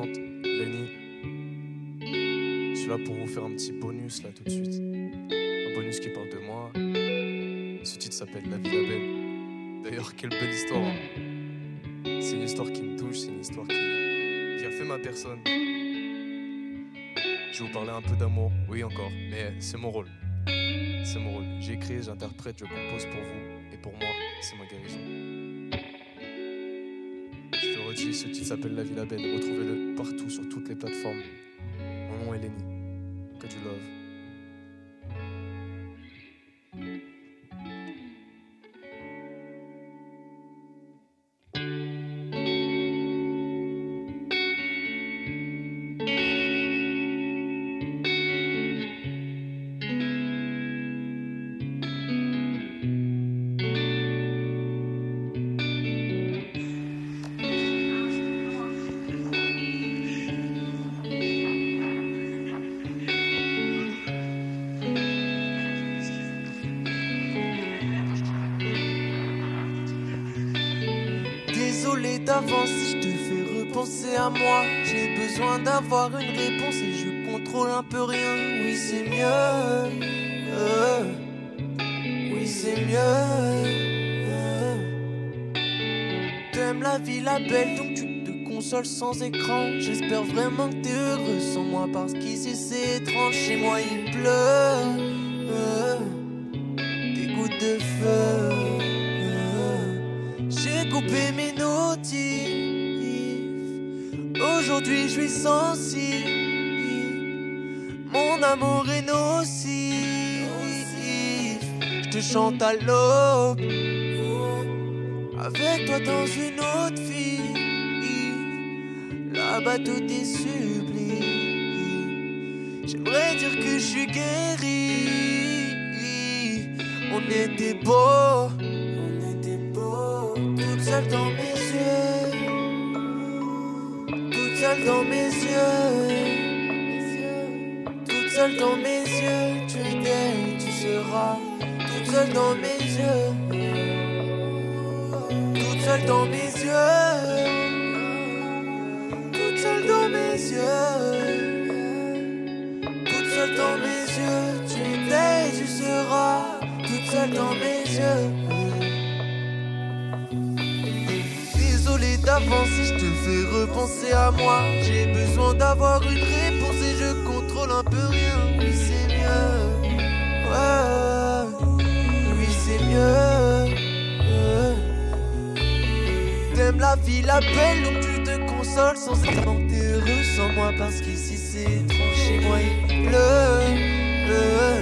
Lenny. Je suis là pour vous faire un petit bonus là tout de suite. Un bonus qui parle de moi. Ce titre s'appelle La Villa Belle. D'ailleurs, quelle belle histoire. Hein. C'est une histoire qui me touche, c'est une histoire qui, qui a fait ma personne. Je vais vous parler un peu d'amour, oui encore, mais c'est mon rôle. C'est mon rôle. J'écris, j'interprète, je compose pour vous. Et pour moi, c'est ma guérison. Ce titre s'appelle La vie la belle. Retrouvez-le partout sur toutes les plateformes. Mon nom est Lenny. Que du love. D'avance si je te fais repenser à moi. J'ai besoin d'avoir une réponse et je contrôle un peu rien. Oui, c'est mieux. Euh, oui, c'est mieux. Euh. T'aimes la vie, la belle, donc tu te consoles sans écran. J'espère vraiment que t'es heureux sans moi parce qu'ici c'est étrange. Chez moi il pleut. Euh, des gouttes de feu. Je suis sensible. Mon amour est nocif. Je te chante à l'aube. Avec toi dans une autre vie. Là-bas, tout est sublime. J'aimerais dire que je suis guéri. On était beaux. On était beaux. Toute seule dans mes seule dans mes yeux. Toute seule dans mes yeux. Tu étais, tu seras. Toute seule dans mes yeux. Toute seule dans mes yeux. Toute seule dans mes yeux. Toute seule dans mes yeux. Tu étais, tu seras. Toute seule dans mes yeux. D'avance je te fais repenser à moi. J'ai besoin d'avoir une réponse et je contrôle un peu rien. Oui, c'est mieux. Ouais. Oui, c'est mieux. T'aimes la vie, la belle, donc tu te consoles sans que t'es heureux sans moi. Parce qu'ici c'est étrange, chez moi il pleut.